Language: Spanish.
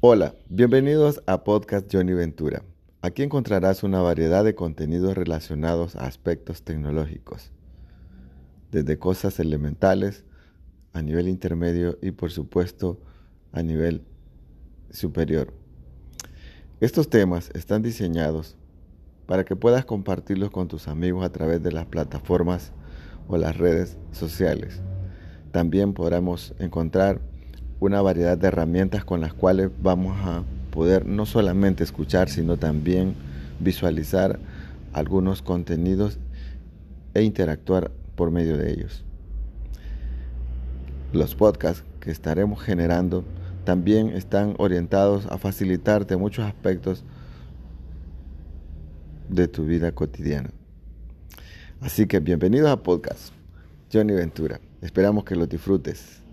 Hola, bienvenidos a Podcast Johnny Ventura. Aquí encontrarás una variedad de contenidos relacionados a aspectos tecnológicos, desde cosas elementales a nivel intermedio y por supuesto a nivel superior. Estos temas están diseñados para que puedas compartirlos con tus amigos a través de las plataformas o las redes sociales. También podremos encontrar una variedad de herramientas con las cuales vamos a poder no solamente escuchar, sino también visualizar algunos contenidos e interactuar por medio de ellos. Los podcasts que estaremos generando también están orientados a facilitarte muchos aspectos de tu vida cotidiana. Así que bienvenidos a podcast Johnny Ventura. Esperamos que lo disfrutes.